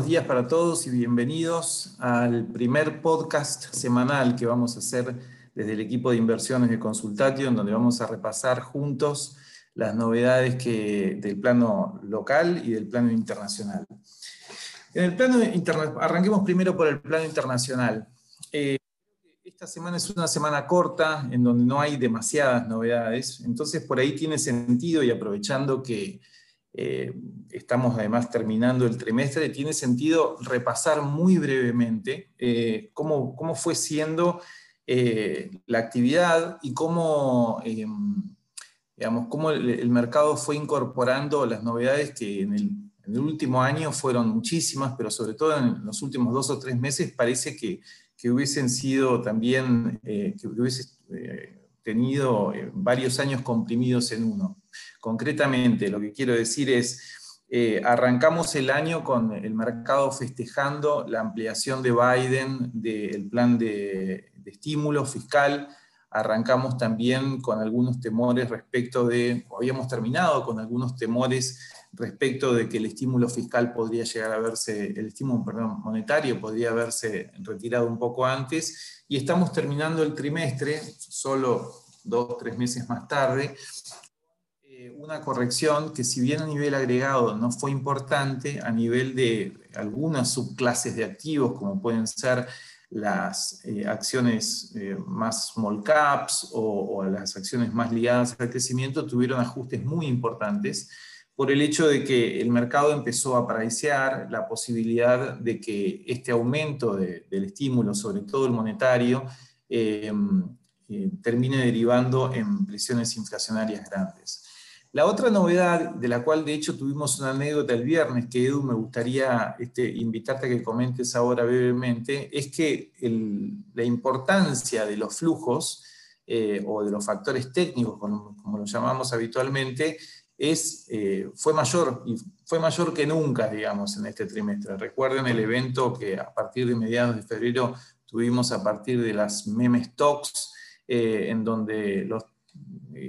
buenos días para todos y bienvenidos al primer podcast semanal que vamos a hacer desde el equipo de inversiones de Consultatio, en donde vamos a repasar juntos las novedades que, del plano local y del plano internacional. En el plano arranquemos primero por el plano internacional. Eh, esta semana es una semana corta en donde no hay demasiadas novedades, entonces por ahí tiene sentido y aprovechando que eh, estamos además terminando el trimestre, tiene sentido repasar muy brevemente eh, cómo, fue siendo eh, la actividad y cómo, digamos, cómo el, mercado fue incorporando las novedades que en el, último año fueron muchísimas, pero sobre todo en los últimos dos o tres meses parece que, que hubiesen sido también, que hubiese tenido varios años comprimidos en uno. Concretamente, lo que quiero decir es, eh, arrancamos el año con el mercado festejando la ampliación de Biden del plan de, estímulo fiscal. Arrancamos también con algunos temores respecto de, o habíamos terminado con algunos temores respecto de que el estímulo fiscal podría llegar a verse, el estímulo monetario podría haberse retirado un poco antes, y estamos terminando el trimestre, solo dos, tres meses más tarde, una corrección que si bien a nivel agregado no fue importante, a nivel de algunas subclases de activos, como pueden ser las eh, acciones eh, más small caps o, las acciones más ligadas al crecimiento, tuvieron ajustes muy importantes por el hecho de que el mercado empezó a apreciar la posibilidad de que este aumento del estímulo, sobre todo el monetario, eh, termine derivando en presiones inflacionarias grandes. La otra novedad, de la cual de hecho tuvimos una anécdota el viernes, que Edu me gustaría este, invitarte a que comentes ahora brevemente, es que la importancia de los flujos eh, o de los factores técnicos, como, como los llamamos habitualmente, es, eh, fue, mayor, y fue mayor que nunca, digamos, en este trimestre. Recuerden el evento que a partir de mediados de febrero tuvimos a partir de las meme stocks, eh, en donde los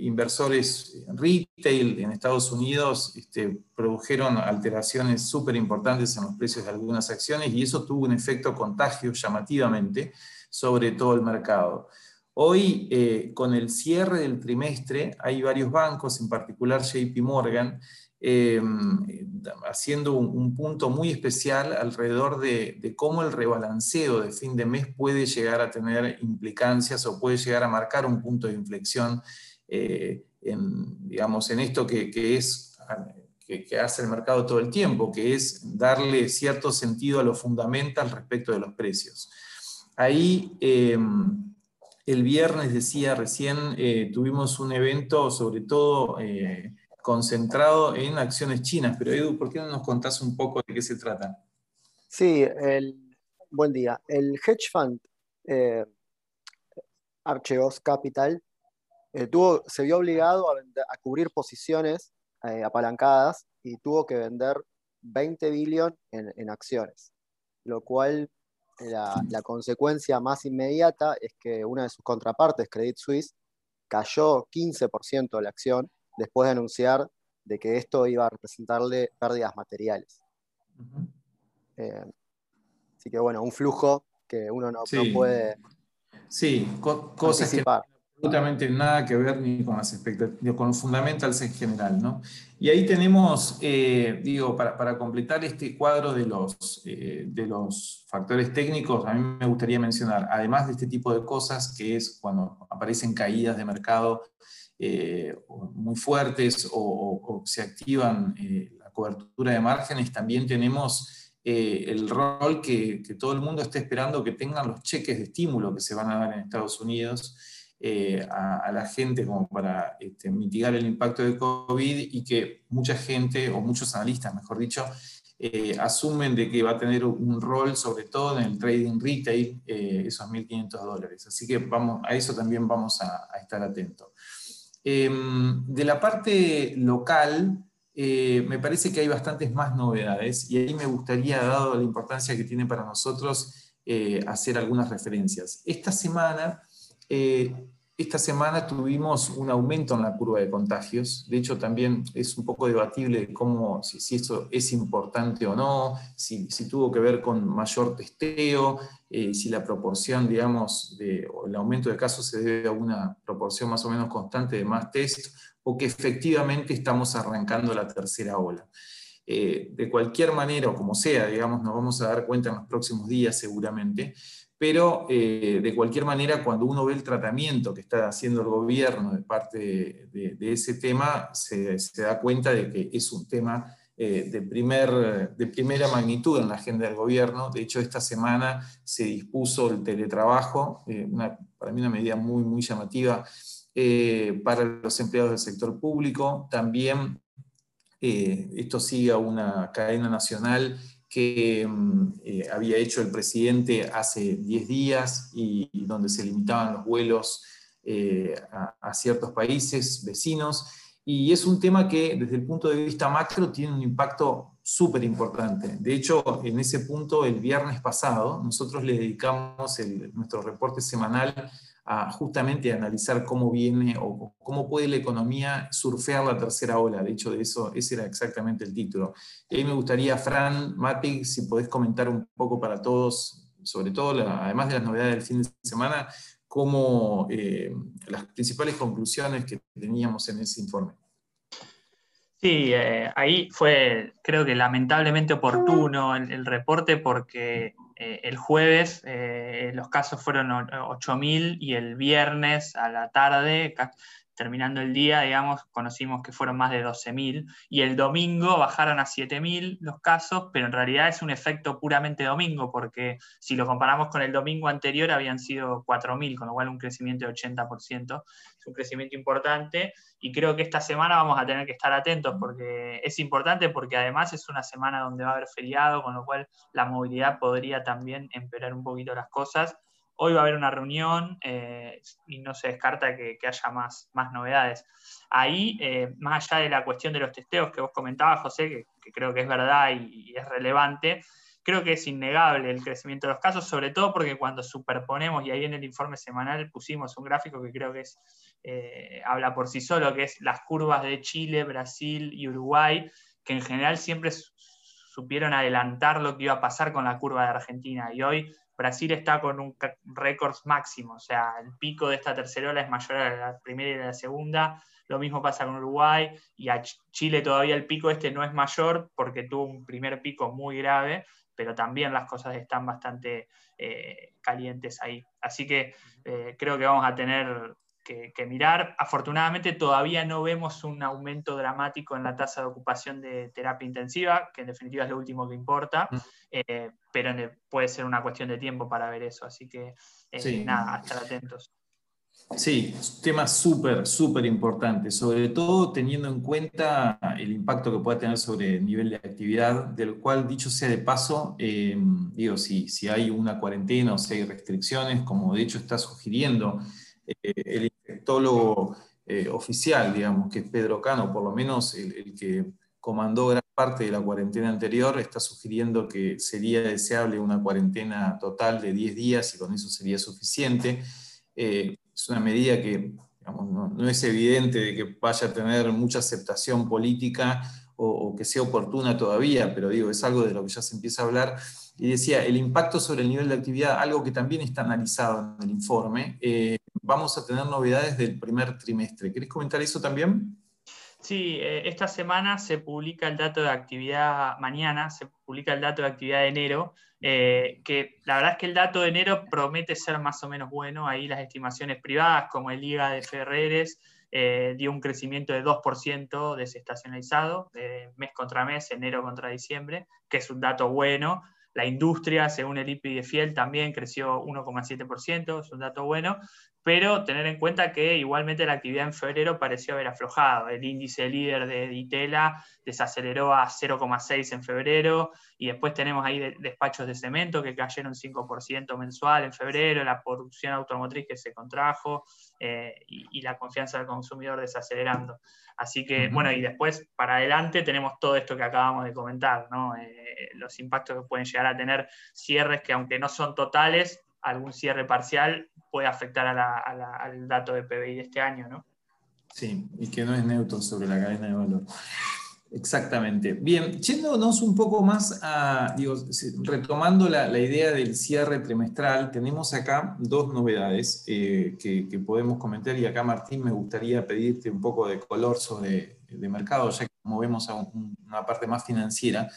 inversores retail en Estados Unidos este, produjeron alteraciones súper importantes en los precios de algunas acciones y eso tuvo un efecto contagio llamativamente sobre todo el mercado. Hoy, eh, con el cierre del trimestre, hay varios bancos, en particular JP Morgan, eh, haciendo un, punto muy especial alrededor de, cómo el rebalanceo de fin de mes puede llegar a tener implicancias o puede llegar a marcar un punto de inflexión eh, en, digamos, en esto que, es, que, hace el mercado todo el tiempo, que es darle cierto sentido a lo fundamental respecto de los precios. Ahí, em, el viernes, decía recién, eh, tuvimos un evento sobre todo eh, concentrado en acciones chinas, pero Edu, ¿por qué no nos contás un poco de qué se trata? Sí, buen día. El hedge fund Archeos Capital eh, tuvo, se vio obligado a, cubrir posiciones eh, apalancadas y tuvo que vender 20 billones en, acciones, lo cual la, consecuencia más inmediata es que una de sus contrapartes, Credit Suisse, cayó 15% de la acción después de anunciar de que esto iba a representarle pérdidas materiales. Eh, así que bueno, un flujo que uno no, puede sí, cosas anticipar absolutamente nada que ver ni con las expectativas, con los fundamentals en general, ¿no? Y ahí tenemos, eh, digo, para, completar este cuadro de los, eh, de los factores técnicos, a mí me gustaría mencionar, además de este tipo de cosas, que es cuando aparecen caídas de mercado eh, muy fuertes o, se activan la cobertura de márgenes, también tenemos el rol que, que todo el mundo está esperando que tengan los cheques de estímulo que se van a dar en Estados Unidos eh, a, la gente como para este, mitigar el impacto de COVID y que mucha gente, o muchos analistas, mejor dicho, eh, asumen de que va a tener un rol, sobre todo en el trading retail, eh, esos 1.500 dólares. Así que vamos, a eso también vamos a, estar atentos. Em, de la parte local, me parece que hay bastantes más novedades y ahí me gustaría, dado la importancia que tiene para nosotros, hacer algunas referencias. Esta semana eh, esta semana tuvimos un aumento en la curva de contagios. De hecho, también es un poco debatible cómo, si, si eso es importante o no, si, tuvo que ver con mayor testeo, eh, si la proporción, digamos, o el aumento de casos se debe a una proporción más o menos constante de más test, o que efectivamente estamos arrancando la tercera ola. Eh, de cualquier manera, o como sea, digamos, nos vamos a dar cuenta en los próximos días seguramente, pero eh, de cualquier manera, cuando uno ve el tratamiento que está haciendo el gobierno de parte de, ese tema, se, da cuenta de que es un tema eh, de, primer, de primera magnitud en la agenda del gobierno. De hecho, esta semana se dispuso el teletrabajo, eh, para mí una medida muy, muy llamativa para los empleados del sector público. También esto sigue a una cadena nacional que mm, eh, había hecho el presidente hace 10 días y, donde se limitaban los vuelos eh, a, ciertos países vecinos. Y es un tema que desde el punto de vista macro tiene un impacto súper importante. De hecho, en ese punto, el viernes pasado, nosotros le dedicamos nuestro reporte semanal a justamente analizar cómo viene o cómo puede la economía surfear la tercera ola. De hecho, de eso, ese era exactamente el título. Y ahí me gustaría, Fran, Mati, si podés comentar un poco para todos, sobre todo, además de las novedades del fin de semana, cómo eh, las principales conclusiones que teníamos en ese informe. Sí, eh, ahí fue, creo que lamentablemente oportuno el reporte porque eh, el jueves eh, los casos fueron 8.000 y el viernes a la tarde terminando el día, digamos, conocimos que fueron más de 12.000 y el domingo bajaron a 7.000 los casos, pero en realidad es un efecto puramente domingo, porque si lo comparamos con el domingo anterior habían sido 4.000, con lo cual un crecimiento de 80%, es un crecimiento importante y creo que esta semana vamos a tener que estar atentos porque es importante porque además es una semana donde va a haber feriado, con lo cual la movilidad podría también empeorar un poquito las cosas Hoy va a haber una reunión eh, y no se descarta que, haya más, más, novedades. Ahí, eh, más allá de la cuestión de los testeos que vos comentabas, José, que, creo que es verdad y, es relevante, creo que es innegable el crecimiento de los casos, sobre todo porque cuando superponemos, y ahí en el informe semanal pusimos un gráfico que creo que es, eh, habla por sí solo, que es las curvas de Chile, Brasil y Uruguay, que en general siempre supieron adelantar lo que iba a pasar con la curva de Argentina. Y hoy Brasil está con un récord máximo, o sea, el pico de esta tercera ola es mayor a la primera y a la segunda. Lo mismo pasa con Uruguay y a Chile todavía el pico este no es mayor porque tuvo un primer pico muy grave, pero también las cosas están bastante eh, calientes ahí. Así que eh, creo que vamos a tener que, mirar. Afortunadamente todavía no vemos un aumento dramático en la tasa de ocupación de terapia intensiva, que en definitiva es lo último que importa, mm. eh, pero puede ser una cuestión de tiempo para ver eso. Así que eh, nada, estar atentos. Sí, tema súper, súper importante, sobre todo teniendo en cuenta el impacto que pueda tener sobre el nivel de actividad, del cual, dicho sea de paso, eh, digo, si, si hay una cuarentena o si hay restricciones, como de hecho está sugiriendo el infectólogo eh, oficial, digamos, que es Pedro Cano, por lo menos el, que comandó gran parte de la cuarentena anterior, está sugiriendo que sería deseable una cuarentena total de 10 días y con eso sería suficiente. Eh, es una medida que no, es evidente de que vaya a tener mucha aceptación política o, o, que sea oportuna todavía, pero digo, es algo de lo que ya se empieza a hablar y decía, el impacto sobre el nivel de actividad, algo que también está analizado en el informe, eh, vamos a tener novedades del primer trimestre. ¿Querés comentar eso también? Sí, eh, esta semana se publica el dato de actividad, mañana se publica el dato de actividad de enero, eh, que la verdad es que el dato de enero promete ser más o menos bueno, ahí las estimaciones privadas como el IGA de Ferreres dio un crecimiento de 2% desestacionalizado, de mes contra mes, enero contra diciembre, que es un dato bueno, la industria, según el IPI de Fiel, también creció 1,7%, es un dato bueno, pero tener en cuenta que igualmente la actividad en febrero pareció haber aflojado. El índice líder de Ditela desaceleró a 0,6 en febrero y después tenemos ahí despachos de cemento que cayeron 5% mensual en febrero, la producción automotriz que se contrajo eh, y, la confianza del consumidor desacelerando. Así que, bueno, y después para adelante tenemos todo esto que acabamos de comentar, ¿no? Eh, los impactos que pueden llegar a tener cierres que aunque no son totales, algún cierre parcial puede afectar al dato de PBI de este año, ¿no? Sí, y que no es neutro sobre la cadena de valor. Exactamente. Bien, yéndonos un poco más a, digo, retomando la, idea del cierre trimestral, tenemos acá dos novedades eh, que, podemos comentar y acá Martín me gustaría pedirte un poco de color sobre de mercado, ya que movemos a una parte más financiera.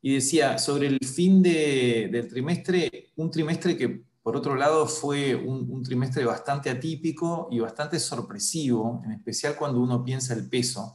Y decía, sobre el fin del trimestre, un trimestre que por otro lado fue un, trimestre bastante atípico y bastante sorpresivo, en especial cuando uno piensa el peso.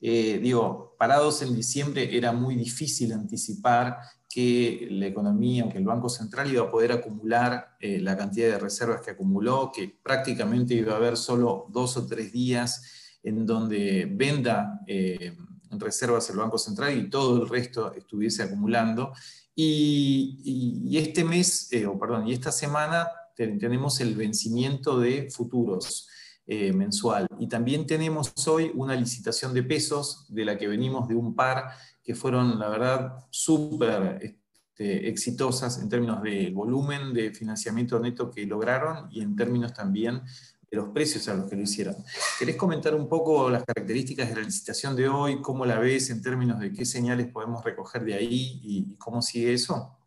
Eh, digo, parados en diciembre era muy difícil anticipar que la economía o que el Banco Central iba a poder acumular eh, la cantidad de reservas que acumuló, que prácticamente iba a haber solo dos o tres días en donde venda eh, reservas el Banco Central y todo el resto estuviese acumulando. Y, este mes, o perdón, y esta semana tenemos el vencimiento de futuros eh, mensual. Y también tenemos hoy una licitación de pesos de la que venimos de un par que fueron, la verdad, súper este, exitosas en términos de volumen de financiamiento neto que lograron y en términos también de los precios a los que lo hicieron. ¿Querés comentar un poco las características de la licitación de hoy? ¿Cómo la ves en términos de qué señales podemos recoger de ahí y cómo sigue eso?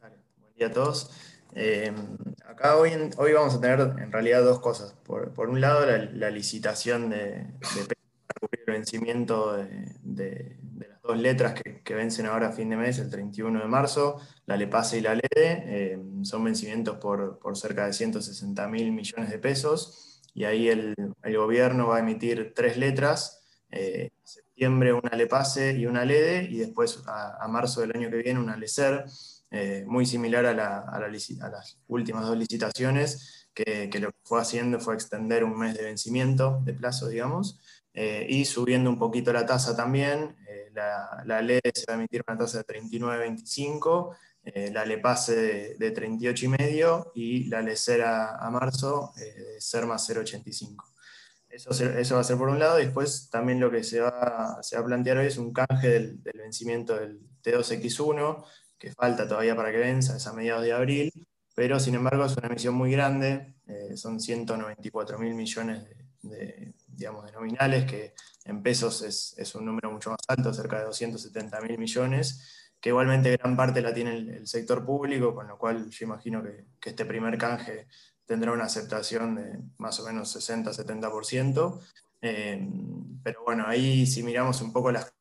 Buen día a todos. Eh, acá hoy, hoy vamos a tener en realidad dos cosas. Por, un lado, la, licitación de, de para cubrir el vencimiento de, dos letras que, vencen ahora a fin de mes, el 31 de marzo, la LEPASE y la LEDE. Eh, son vencimientos por, cerca de 160 mil millones de pesos. Y ahí el, gobierno va a emitir tres letras. Eh, en septiembre una LEPASE y una LEDE, y después a, a marzo del año que viene una LECER. Eh, muy similar a, las últimas dos licitaciones, que, lo que fue haciendo fue extender un mes de vencimiento, de plazo, digamos, eh, y subiendo un poquito la tasa también. Eh, la, la ley se va a emitir una tasa de 39.25, la LEPASE de, de 38,5 y la LECERA a marzo de ser más 0,85. Eso, eso, va a ser por un lado, después también lo que se va, se va a plantear hoy es un canje del, del vencimiento del T2X1, que falta todavía para que venza, es a mediados de abril, pero sin embargo es una emisión muy grande, eh, son 194 mil millones de, digamos, de nominales, que en pesos es, un número mucho más alto, cerca de 270 mil millones, que igualmente gran parte la tiene el, sector público, con lo cual yo imagino que, este primer canje tendrá una aceptación de más o menos 60-70%. Eh, pero bueno, ahí si miramos un poco las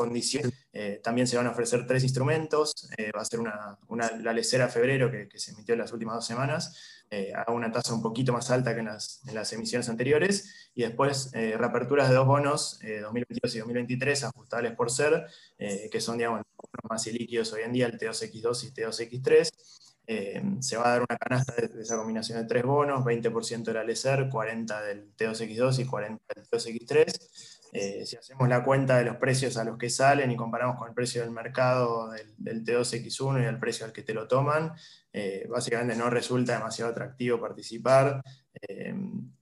condiciones. Eh, también se van a ofrecer tres instrumentos. Eh, va a ser una, la lecera febrero que, se emitió en las últimas dos semanas, eh, a una tasa un poquito más alta que en las, emisiones anteriores. Y después reaperturas de dos bonos, 2022 y 2023, ajustables por ser, que son digamos, los más líquidos hoy en día, el T2X2 y T2X3. se va a dar una canasta de, esa combinación de tres bonos, 20% de la LECER, 40 del T2X2 y 40 del T2X3. Eh, si hacemos la cuenta de los precios a los que salen y comparamos con el precio del mercado del, T2X1 y el precio al que te lo toman, eh, básicamente no resulta demasiado atractivo participar. Eh,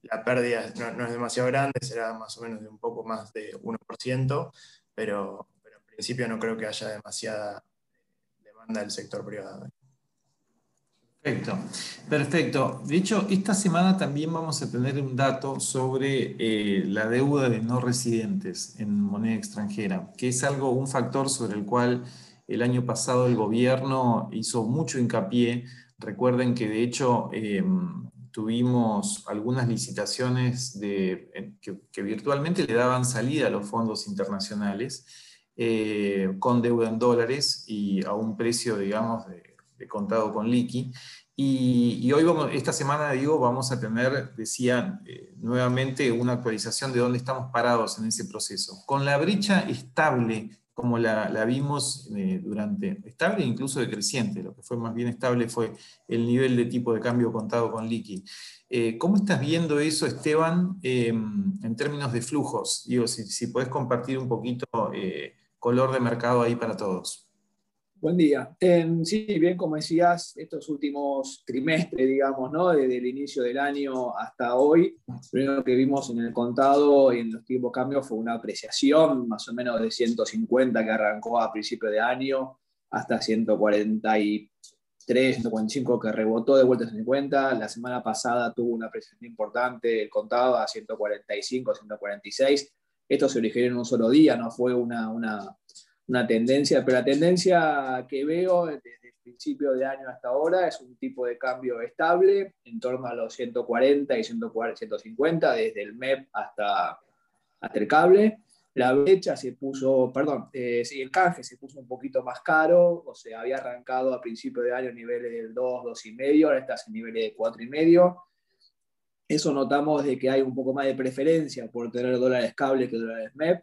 la pérdida no, es demasiado grande, será más o menos de un poco más de 1%, pero, pero en principio no creo que haya demasiada demanda del sector privado. Perfecto, perfecto. De hecho, esta semana también vamos a tener un dato sobre eh, la deuda de no residentes en moneda extranjera, que es algo, un factor sobre el cual el año pasado el gobierno hizo mucho hincapié. Recuerden que de hecho em, tuvimos algunas licitaciones de, que, virtualmente le daban salida a los fondos internacionales eh, con deuda en dólares y a un precio, digamos, de contado con liqui. Y, hoy, vamos, esta semana, digo, vamos a tener, decía, eh, nuevamente una actualización de dónde estamos parados en ese proceso. Con la brecha estable, como la, vimos eh, durante, estable e incluso decreciente, lo que fue más bien estable fue el nivel de tipo de cambio contado con liqui. Eh, ¿Cómo estás viendo eso, Esteban, en términos de flujos? Digo, si, si podés compartir un poquito color de mercado ahí para todos. Buen día. sí, bien, como decías, estos últimos trimestres, digamos, ¿no? Desde el inicio del año hasta hoy, lo que vimos en el contado y en los tipos de cambio fue una apreciación más o menos de 150 que arrancó a principio de año hasta 143, 145 que rebotó de vuelta a 150. La semana pasada tuvo una presión importante, el contado a 145, 146. Esto se originó en un solo día, no fue una, una, una tendencia, pero la tendencia que veo desde el principio de año hasta ahora es un tipo de cambio estable en torno a los 140 y 150 desde el MEP hasta, hasta el cable. La brecha se puso, perdón, eh, sí, el canje se puso un poquito más caro, o sea, había arrancado a principio de año niveles del 2, 2,5, ahora está en niveles de 4,5. Eso notamos de que hay un poco más de preferencia por tener dólares cable que dólares MEP.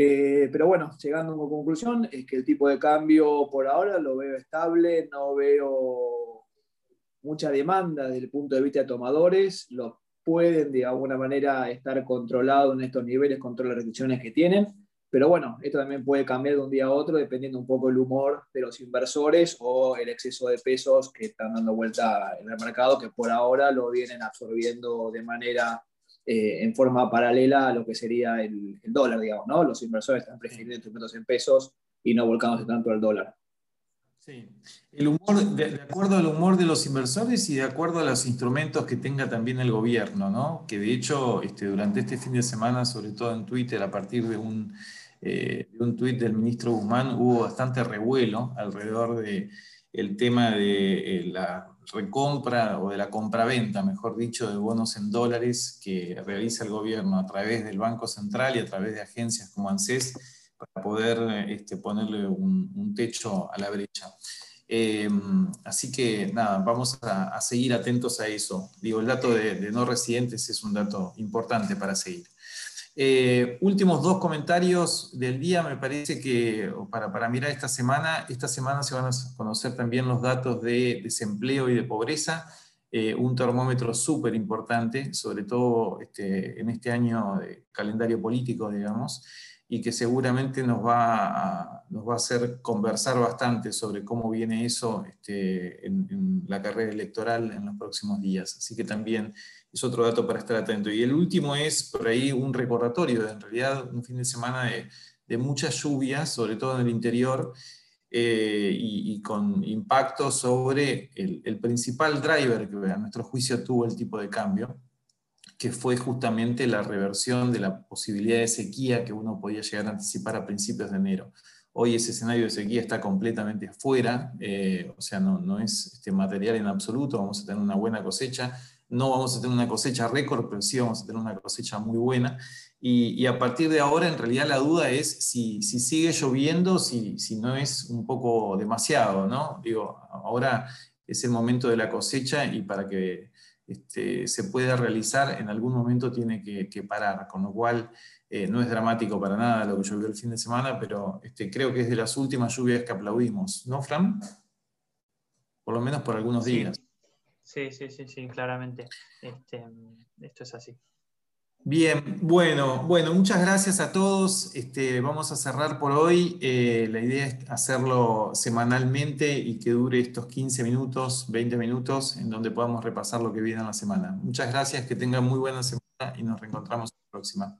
Eh, pero bueno, llegando a una conclusión, es que el tipo de cambio por ahora lo veo estable, no veo mucha demanda desde el punto de vista de tomadores, los pueden de alguna manera estar controlados en estos niveles con todas las restricciones que tienen. Pero bueno, esto también puede cambiar de un día a otro dependiendo un poco el humor de los inversores o el exceso de pesos que están dando vuelta en el mercado, que por ahora lo vienen absorbiendo de manera eh, en forma paralela a lo que sería el, el, dólar, digamos, ¿no? Los inversores están prefiriendo instrumentos en pesos y no volcándose tanto al dólar. Sí, el humor, de, acuerdo al humor de los inversores y de acuerdo a los instrumentos que tenga también el gobierno, ¿no? Que de hecho, este, durante este fin de semana, sobre todo en Twitter, a partir de un, eh, de un tuit del ministro Guzmán, hubo bastante revuelo alrededor del el tema de eh, la recompra o de la compraventa, mejor dicho, de bonos en dólares que realiza el gobierno a través del Banco Central y a través de agencias como ANSES para poder este, ponerle un, techo a la brecha. Eh, así que nada, vamos a, seguir atentos a eso. Digo, el dato de, no residentes es un dato importante para seguir. Eh, últimos dos comentarios del día, me parece que para, para, mirar esta semana, esta semana se van a conocer también los datos de desempleo y de pobreza, eh, un termómetro súper importante, sobre todo este, en este año de calendario político, digamos y que seguramente nos va a, nos va a hacer conversar bastante sobre cómo viene eso este, en, la carrera electoral en los próximos días. Así que también es otro dato para estar atento. Y el último es por ahí un recordatorio, de, en realidad un fin de semana de, de muchas lluvias, sobre todo en el interior, eh, y, y, con impacto sobre el, el principal driver que a nuestro juicio tuvo el tipo de cambio, que fue justamente la reversión de la posibilidad de sequía que uno podía llegar a anticipar a principios de enero. Hoy ese escenario de sequía está completamente fuera, eh, o sea, no, no es este material en absoluto, vamos a tener una buena cosecha, no vamos a tener una cosecha récord, pero sí vamos a tener una cosecha muy buena. Y, a partir de ahora, en realidad, la duda es si, si sigue lloviendo, si, si, no es un poco demasiado, ¿no? Digo, ahora es el momento de la cosecha y para que este, se pueda realizar, en algún momento tiene que, parar, con lo cual eh, no es dramático para nada lo que llovió el fin de semana, pero este, creo que es de las últimas lluvias que aplaudimos, ¿no, Fran? Por lo menos por algunos días. Sí, sí, sí, sí, claramente. Este, esto es así. Bien, bueno, bueno, muchas gracias a todos. Este, vamos a cerrar por hoy. Eh, la idea es hacerlo semanalmente y que dure estos 15 minutos, 20 minutos, en donde podamos repasar lo que viene en la semana. Muchas gracias, que tengan muy buena semana y nos reencontramos la próxima.